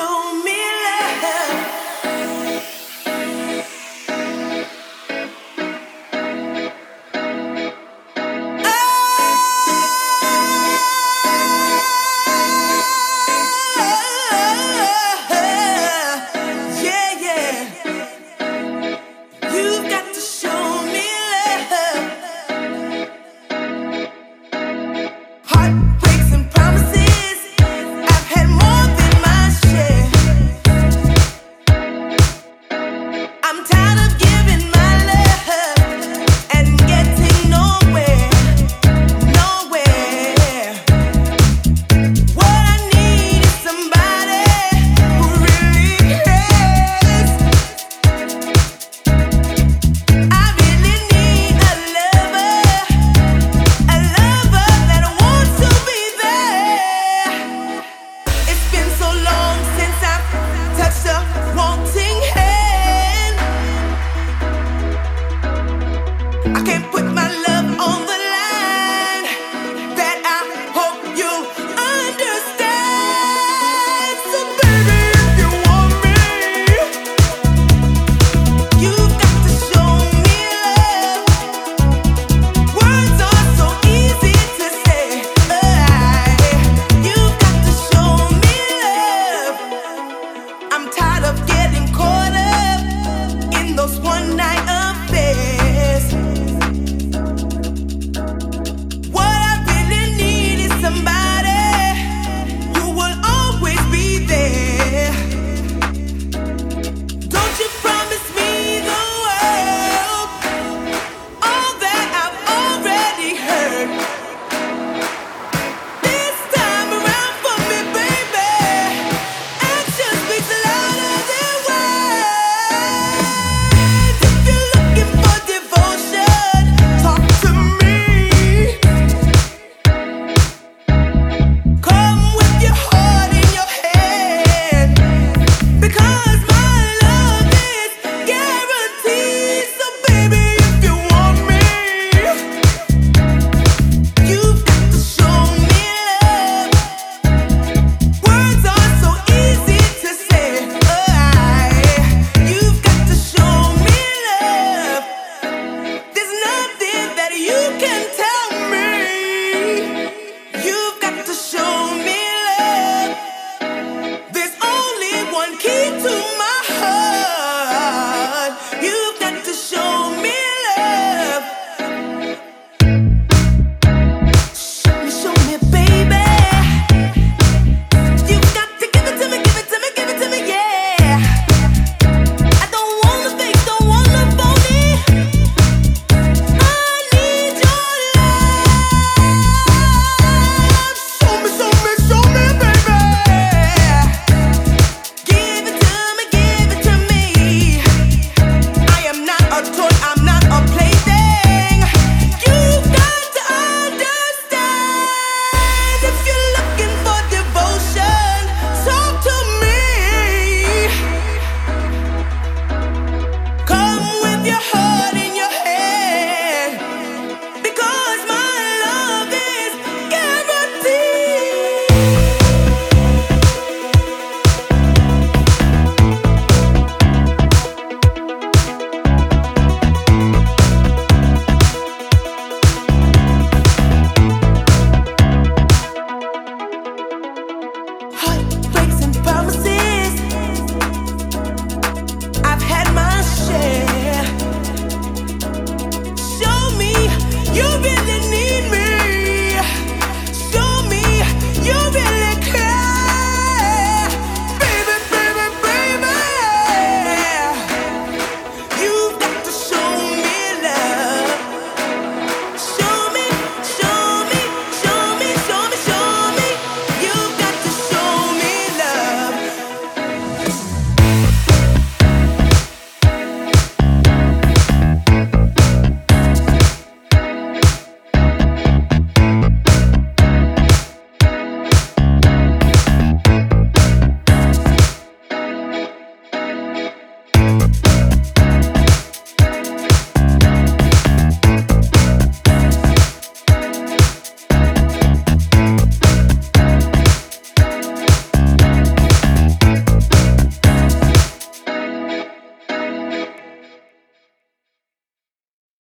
show me